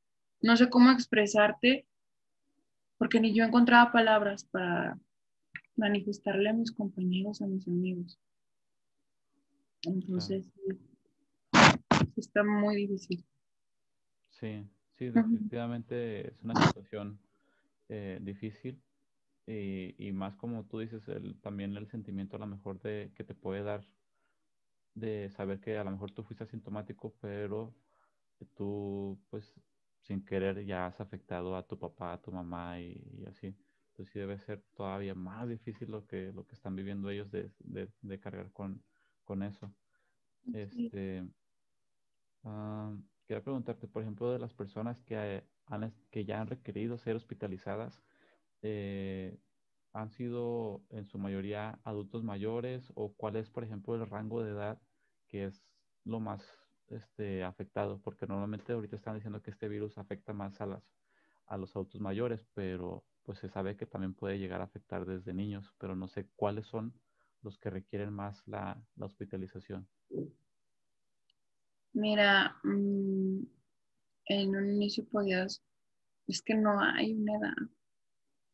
no sé cómo expresarte porque ni yo encontraba palabras para manifestarle a mis compañeros, a mis amigos. Entonces, está muy difícil.
Sí, sí, definitivamente es una situación eh, difícil y, y, más como tú dices, el, también el sentimiento a lo mejor de que te puede dar de saber que a lo mejor tú fuiste asintomático, pero tú pues sin querer ya has afectado a tu papá, a tu mamá y, y así. Entonces sí debe ser todavía más difícil lo que, lo que están viviendo ellos de, de, de cargar con, con eso. Este, uh, quería preguntarte, por ejemplo, de las personas que, han, que ya han requerido ser hospitalizadas, eh, ¿han sido en su mayoría adultos mayores o cuál es, por ejemplo, el rango de edad que es lo más este, afectado? Porque normalmente ahorita están diciendo que este virus afecta más a, las, a los adultos mayores, pero pues se sabe que también puede llegar a afectar desde niños, pero no sé cuáles son los que requieren más la, la hospitalización.
Mira, mmm, en un inicio podías, es que no hay una edad.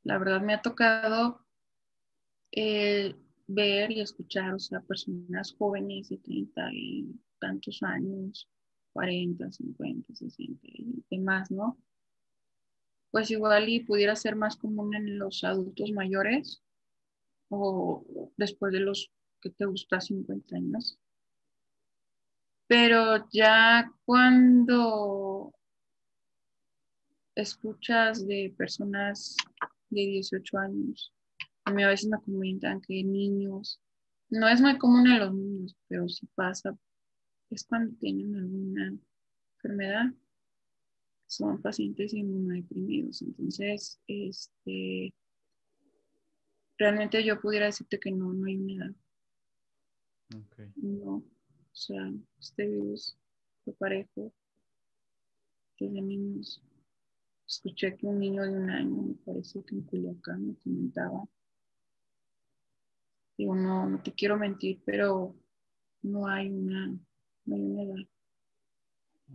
La verdad me ha tocado eh, ver y escuchar, o sea, personas jóvenes de 30 y tantos años, 40, 50, 60 y demás, ¿no? Pues igual y pudiera ser más común en los adultos mayores o después de los que te gusta 50 años. Pero ya cuando escuchas de personas de 18 años, a mí a veces me comentan que niños, no es muy común en los niños, pero si pasa, es cuando tienen alguna enfermedad, son pacientes inmunodeprimidos. Entonces, este, realmente yo pudiera decirte que no, no hay una edad. No, o sea, este virus fue parejo desde niños. Escuché que un niño de un año, me parece que en Culiacán me comentaba. Digo, no, no te quiero mentir, pero no hay una, no hay una edad.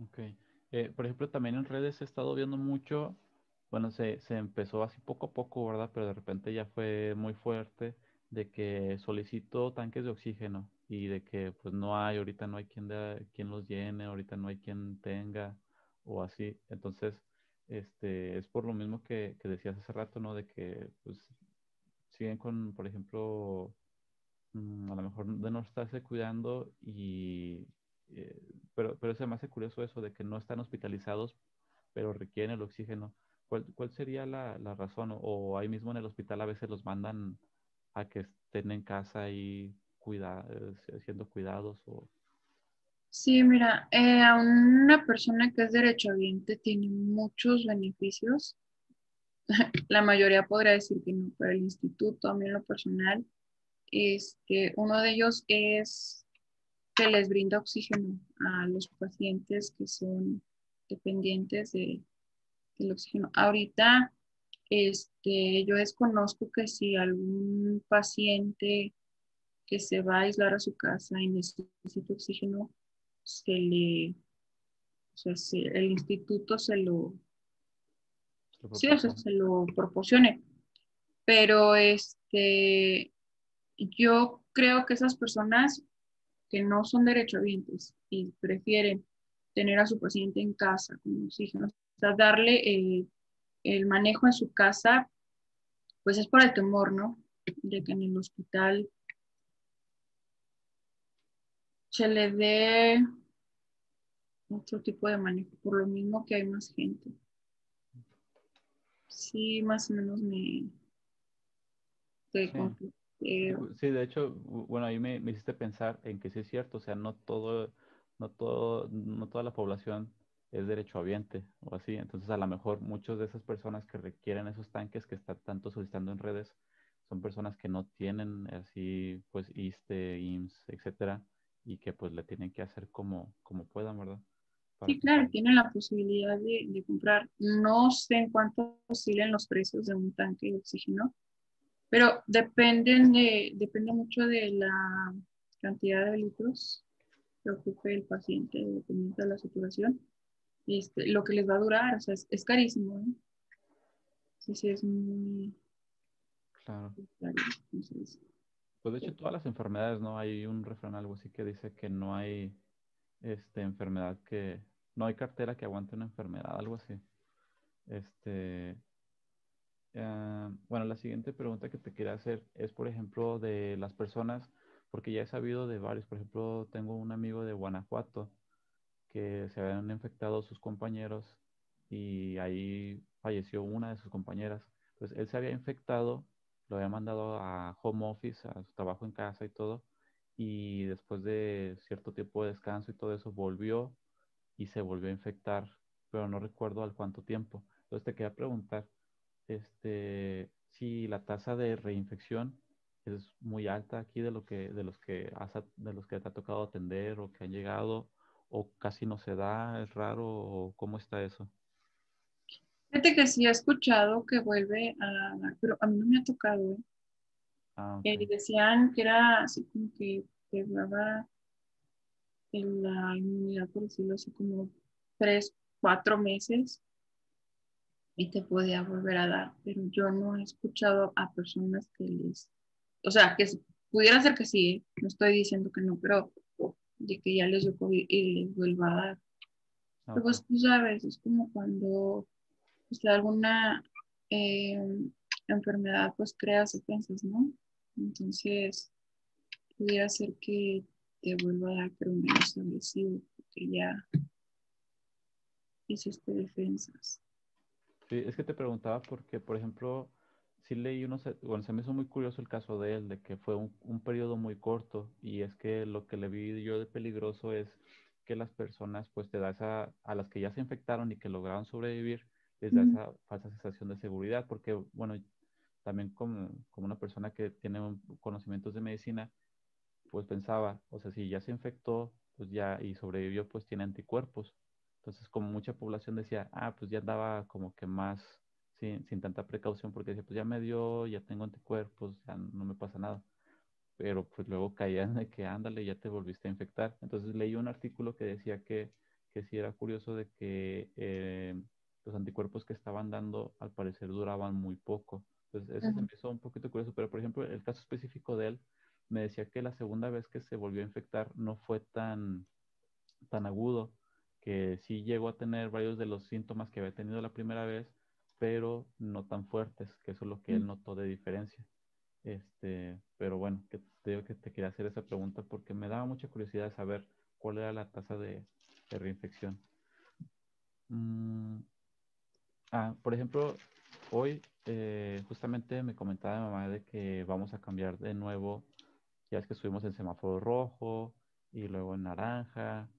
Ok. Eh, por ejemplo, también en redes he estado viendo mucho, bueno, se, se empezó así poco a poco, ¿verdad? Pero de repente ya fue muy fuerte de que solicito tanques de oxígeno y de que pues no hay, ahorita no hay quien, de, quien los llene, ahorita no hay quien tenga o así. Entonces, este, es por lo mismo que, decías hace rato, ¿no? De que pues siguen con, por ejemplo, mm, a lo mejor de no estarse cuidando y, eh, pero, pero se me hace curioso eso de que no están hospitalizados, pero requieren el oxígeno. ¿Cuál, cuál sería la, la razón? O ahí mismo en el hospital a veces los mandan a que estén en casa y cuida, eh, siendo cuidados o...
Sí, mira, eh, a una persona que es derechohabiente tiene muchos beneficios. La mayoría podría decir que no, pero el instituto, a mí en lo personal, este, uno de ellos es que les brinda oxígeno a los pacientes que son dependientes de, del oxígeno. Ahorita, este, yo desconozco que si algún paciente que se va a aislar a su casa y necesita oxígeno, se le, o sea, el instituto se lo, sí, o sea, se lo proporcione. Pero este, yo creo que esas personas que no son derechohabientes y prefieren tener a su paciente en casa con oxígeno, o sea, darle eh, el manejo en su casa, pues es por el temor, ¿no? De que en el hospital se le dé otro tipo de manejo, por lo mismo que hay más gente. Sí, más o menos me...
sí. de hecho, bueno, ahí me, me, hiciste pensar en que sí es cierto, o sea, no todo, no todo, no toda la población es derechohabiente o así, entonces a lo mejor muchas de esas personas que requieren esos tanques que están tanto solicitando en redes son personas que no tienen así, pues, ISTE, IMSS, etcétera, y que pues le tienen que hacer como, como puedan, ¿verdad?
Sí, claro, tienen la posibilidad de, comprar. No sé en cuánto oscilen los precios de un tanque de oxígeno, pero dependen de, depende mucho de la cantidad de litros que ocupe el paciente, dependiendo de la saturación, este, lo que les va a durar, o sea, es, carísimo, ¿eh? Sí, sí, es muy...
Claro. Pues de hecho todas las enfermedades, ¿no? Hay un refrán algo así que dice que no hay este, enfermedad que, no hay cartera que aguante una enfermedad, algo así. Este, eh, bueno, la siguiente pregunta que te quería hacer es, por ejemplo, de las personas, porque ya he sabido de varios, por ejemplo, tengo un amigo de Guanajuato que se habían infectado sus compañeros y ahí falleció una de sus compañeras. Entonces, él se había infectado lo había mandado a home office, a su trabajo en casa y todo, y después de cierto tiempo de descanso y todo eso, volvió y se volvió a infectar, pero no recuerdo al cuánto tiempo. Entonces te quería preguntar, este, si la tasa de reinfección es muy alta aquí de lo que de los que de los que te ha tocado atender o que han llegado o casi no se da, es raro o cómo está eso.
Fíjate que sí he escuchado que vuelve a pero a mí no me ha tocado. ¿eh? Ah, eh, decían que era así como que te daba en la inmunidad, por decirlo así, como tres, cuatro meses y te podía volver a dar, pero yo no he escuchado a personas que les, o sea, que pudiera ser que sí, ¿eh? no estoy diciendo que no, pero de que ya les dio COVID y les vuelva a dar. Ah, pues tú sabes, es como cuando pues, alguna eh, enfermedad pues creas defensas, ¿no? Entonces, pudiera ser que te vuelva a dar, pero menos agresivo, porque ya hiciste defensas.
Sí, es que te preguntaba porque, por ejemplo, sí leí unos, bueno, se me hizo muy curioso el caso de él, de que fue un, un periodo muy corto, y es que lo que le vi yo de peligroso es que las personas, pues te da esa, a las que ya se infectaron y que lograron sobrevivir, les da esa falsa sensación de seguridad, porque, bueno, también como, como una persona que tiene conocimientos de medicina, pues pensaba, o sea, si ya se infectó, pues ya y sobrevivió, pues tiene anticuerpos. Entonces, como mucha población decía, ah, pues ya andaba como que más sin, sin tanta precaución, porque decía, pues ya me dio, ya tengo anticuerpos, ya no me pasa nada. Pero pues luego caían de que ándale, ya te volviste a infectar. Entonces leí un artículo que decía que, que sí era curioso de que eh, los anticuerpos que estaban dando al parecer duraban muy poco. Entonces eso se me hizo un poquito curioso, pero por ejemplo el caso específico de él me decía que la segunda vez que se volvió a infectar no fue tan, tan agudo, que sí llegó a tener varios de los síntomas que había tenido la primera vez, pero no tan fuertes, que eso es lo que él notó de diferencia. Este, pero bueno, que te, que te quería hacer esa pregunta porque me daba mucha curiosidad saber cuál era la tasa de, reinfección. Mm, Ah, por ejemplo, hoy eh, justamente me comentaba mi mamá de que vamos a cambiar de nuevo, ya es que estuvimos en semáforo rojo y luego en naranja,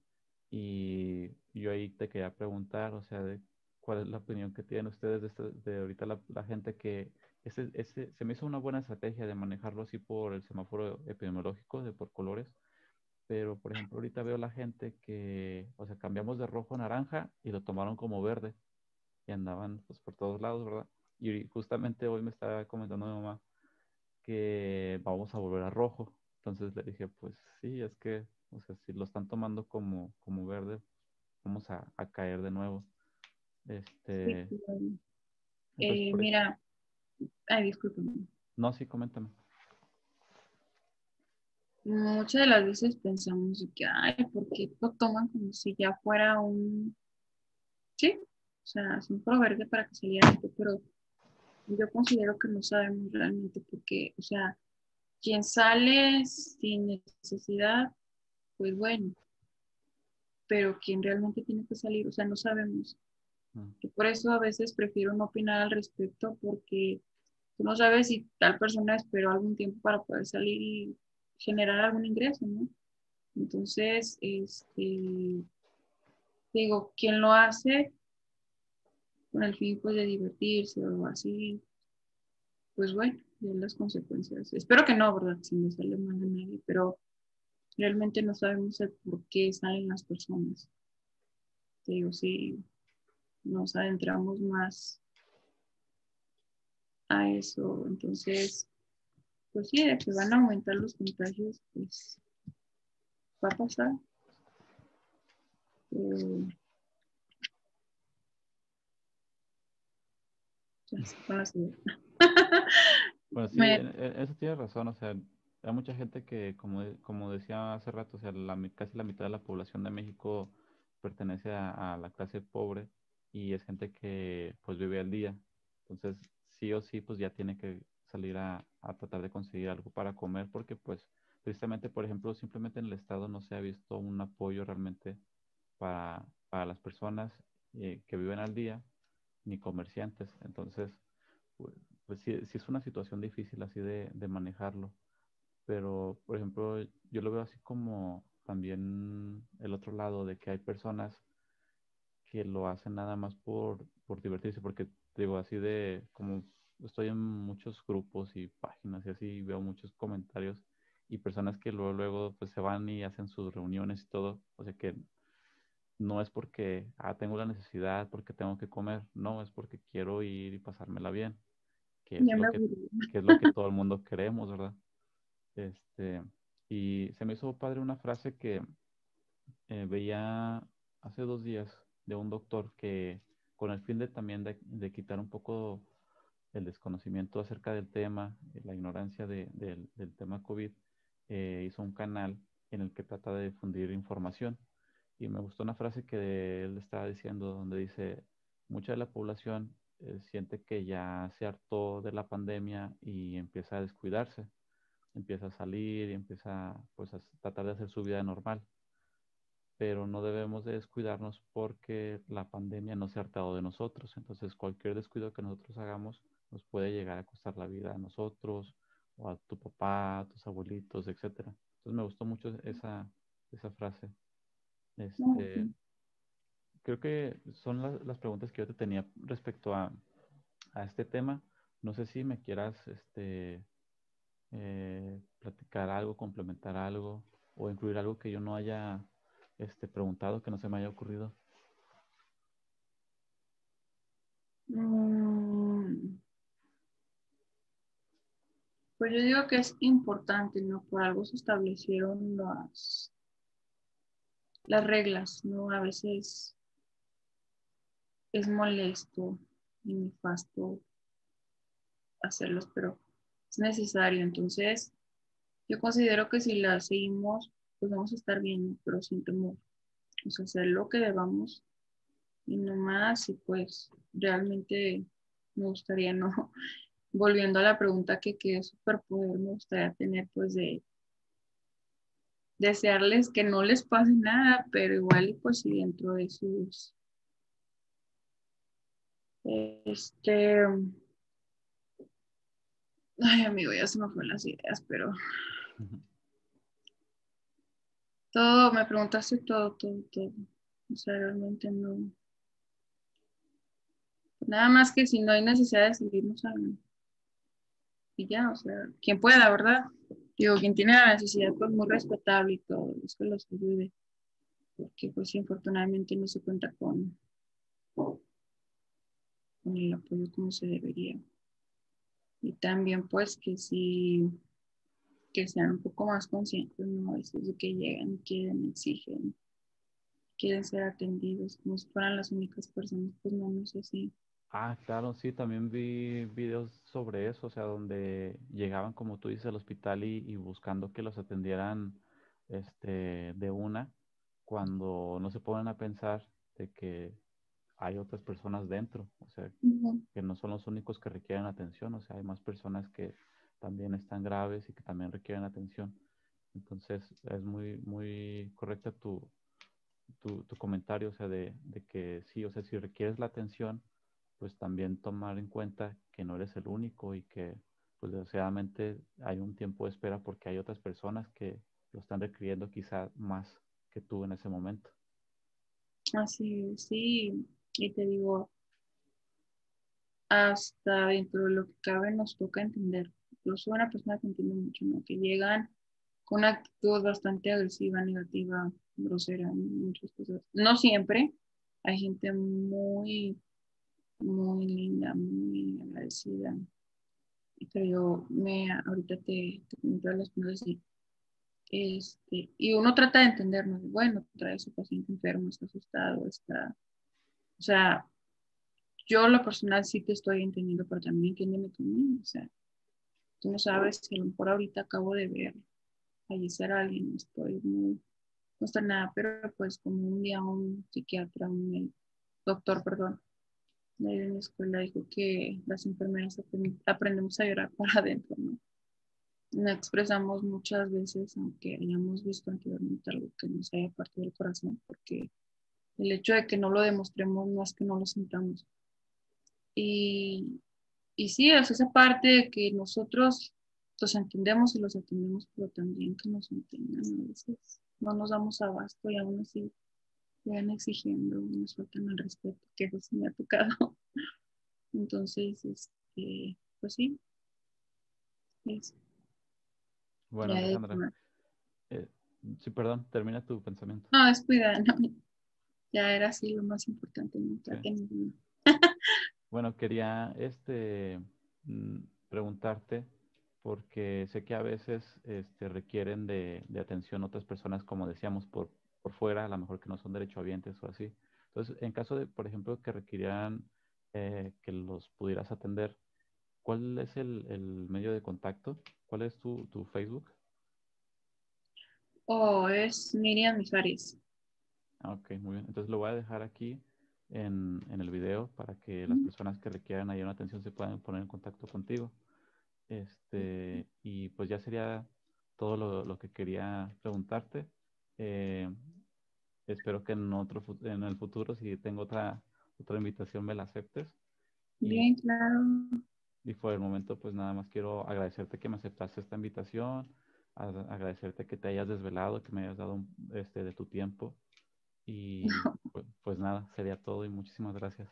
y yo ahí te quería preguntar, o sea, de cuál es la opinión que tienen ustedes de, ahorita la, gente que ese, ese, se me hizo una buena estrategia de manejarlo así por el semáforo epidemiológico, de por colores, pero por ejemplo ahorita veo la gente que, o sea, cambiamos de rojo a naranja y lo tomaron como verde y andaban pues por todos lados, ¿verdad? Y justamente hoy me estaba comentando mi mamá que vamos a volver a rojo. Entonces le dije, pues sí, es que, o sea, si lo están tomando como, como verde, vamos a, caer de nuevo. Este.
Eh, mira, ay, discúlpame.
No, sí, coméntame.
muchas de las veces pensamos que, ay, ¿por qué lo toman como si ya fuera un, sí, o sea, es un proverbio para que saliera esto, pero yo considero que no sabemos realmente por qué, o sea, quien sale sin necesidad, pues bueno, pero quien realmente tiene que salir, o sea, no sabemos. Mm. Y por eso a veces prefiero no opinar al respecto porque tú no sabes si tal persona esperó algún tiempo para poder salir y generar algún ingreso, ¿no? Entonces, este, digo, quien lo hace con el fin pues de divertirse o así, pues bueno, ya las consecuencias. Espero que no, ¿verdad? Si no sale mal a nadie, pero realmente no sabemos el por qué salen las personas. digo, si nos adentramos más a eso, entonces pues sí, de que van a aumentar los contagios, pues va a pasar. Eh,
bueno, sí, eso tiene razón, o sea, hay mucha gente que, como, como decía hace rato, o sea, la, casi la mitad de la población de México pertenece a, a, la clase pobre y es gente que pues vive al día. Entonces, sí o sí, pues ya tiene que salir a, tratar de conseguir algo para comer, porque pues tristemente, por ejemplo, simplemente en el Estado no se ha visto un apoyo realmente para, las personas eh, que viven al día, ni comerciantes. Entonces, pues, sí, es una situación difícil así de, de manejarlo. Pero, por ejemplo, yo lo veo así como también el otro lado de que hay personas que lo hacen nada más por, por divertirse, porque digo así de como estoy en muchos grupos y páginas y así veo muchos comentarios y personas que luego, luego pues se van y hacen sus reuniones y todo. O sea que no es porque, ah, tengo la necesidad, porque tengo que comer, no, es porque quiero ir y pasármela bien, que es, lo que, es lo que todo el mundo queremos, ¿verdad? Este, y se me hizo padre una frase que eh, veía hace dos días de un doctor que con el fin de también de, de quitar un poco el desconocimiento acerca del tema, la ignorancia de, del tema COVID, eh, hizo un canal en el que trata de difundir información. Y me gustó una frase que él estaba diciendo, donde dice, mucha de la población eh, siente que ya se hartó de la pandemia y empieza a descuidarse, empieza a salir y empieza pues, a tratar de hacer su vida normal. Pero no debemos de descuidarnos porque la pandemia no se ha hartado de nosotros. Entonces, cualquier descuido que nosotros hagamos nos puede llegar a costar la vida a nosotros o a tu papá, a tus abuelitos, etcétera. Entonces me gustó mucho esa, esa frase. Este, creo que son las preguntas que yo te tenía respecto a, a, este tema. No sé si me quieras este, eh, platicar algo, complementar algo o incluir algo que yo no haya este, preguntado, que no se me haya ocurrido.
Mm. Pues yo digo que es importante, ¿no? Por algo se establecieron las, las reglas, ¿no? A veces es molesto y nefasto hacerlos, pero es necesario. Entonces, yo considero que si las seguimos, pues vamos a estar bien, pero sin temor. O hacer lo que debamos y no más, y pues realmente me gustaría no volviendo a la pregunta que qué superpoder me gustaría tener, pues de desearles que no les pase nada, pero igual pues si dentro de sus este ay amigo ya se me fueron las ideas pero todo me preguntaste todo todo todo. O sea realmente no. Nada más que si no hay necesidad de seguirnos hablando y ya, o sea, quien pueda, ¿verdad? Digo, quien tiene la necesidad, pues muy respetable y todo, es que los ayude, porque pues infortunadamente no se cuenta con, con el apoyo como se debería. Y también pues que sí, que sean un poco más conscientes, ¿no? A veces de que llegan, quieren, exigen, quieren ser atendidos como si fueran las únicas personas, pues no, no sé si
Ah, claro, sí, también vi videos sobre eso, o sea, donde llegaban, como tú dices, al hospital y, y buscando que los atendieran este, de una, cuando no se ponen a pensar de que hay otras personas dentro, o sea, que no son los únicos que requieren atención, o sea, hay más personas que también están graves y que también requieren atención. Entonces, es muy, muy correcta tu, tu, tu comentario, o sea, de, de que sí, o sea, si requieres la atención, pues también tomar en cuenta que no eres el único y que pues desgraciadamente hay un tiempo de espera porque hay otras personas que lo están requiriendo quizá más que tú en ese momento.
Así, sí, y te digo, hasta dentro de lo que cabe nos toca entender. Soy una persona que entiende mucho, ¿no? Que llegan con una actitud bastante agresiva, negativa, grosera, muchas cosas. No siempre, hay gente muy muy linda, muy agradecida. Pero yo me, ahorita te, te las cosas así. Este, y uno trata de entendernos, bueno, trae a su paciente enfermo, está asustado, está, o sea, yo lo personal sí te estoy entendiendo, pero también entiéndeme tú mismo, o sea, tú no sabes que a lo mejor ahorita acabo de ver fallecer a alguien, estoy muy nada pero pues como un día un psiquiatra, un doctor, perdón, en la escuela dijo que las enfermeras aprendemos a llorar para adentro, ¿no? No expresamos muchas veces, aunque hayamos visto anteriormente algo que nos haya partido el corazón, porque el hecho de que no lo demostremos no es que no lo sintamos. Y, y sí, es esa parte de que nosotros los entendemos y los atendemos, pero también que nos entiendan a veces. No nos damos abasto y aún así van exigiendo, nos faltan el respeto, que eso sí me ha tocado. Entonces, este, pues sí.
Bueno, Alejandra. Eh, sí, perdón, termina tu pensamiento.
No, es cuidado. Ya era así lo más importante.
bueno, quería este, mm, preguntarte porque sé que a veces este, requieren de, de atención otras personas, como decíamos, por por fuera, a lo mejor que no son derechohabientes o así. Entonces, en caso de, por ejemplo, que requirieran eh, que los pudieras atender, ¿cuál es el, medio de contacto? ¿Cuál es tu, Facebook?
Oh, es Miriam Mijares.
Ah, ok, muy bien. Entonces lo voy a dejar aquí en, el video para que las personas que requieran ahí una atención se puedan poner en contacto contigo. Este, y pues ya sería todo lo, lo que quería preguntarte. Eh, espero que en otro en el futuro, si tengo otra, otra invitación, me la aceptes.
Bien, claro.
Y por el momento, pues nada más quiero agradecerte que me aceptaste esta invitación, agradecerte que te hayas desvelado, que me hayas dado este, de tu tiempo. Y pues, pues, nada, sería todo y muchísimas gracias.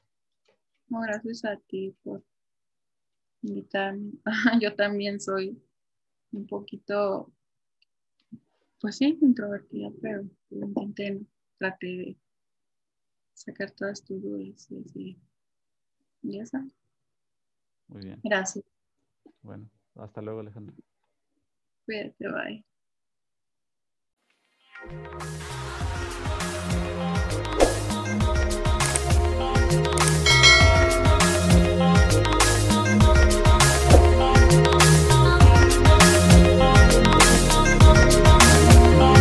No, gracias a ti por invitarme. Yo también soy un poquito pues sí, introvertida, pero lo intenté, traté de sacar todas tus dudas y ya está.
Muy bien.
Gracias.
Bueno, hasta luego, Alejandro.
Cuídate, bye.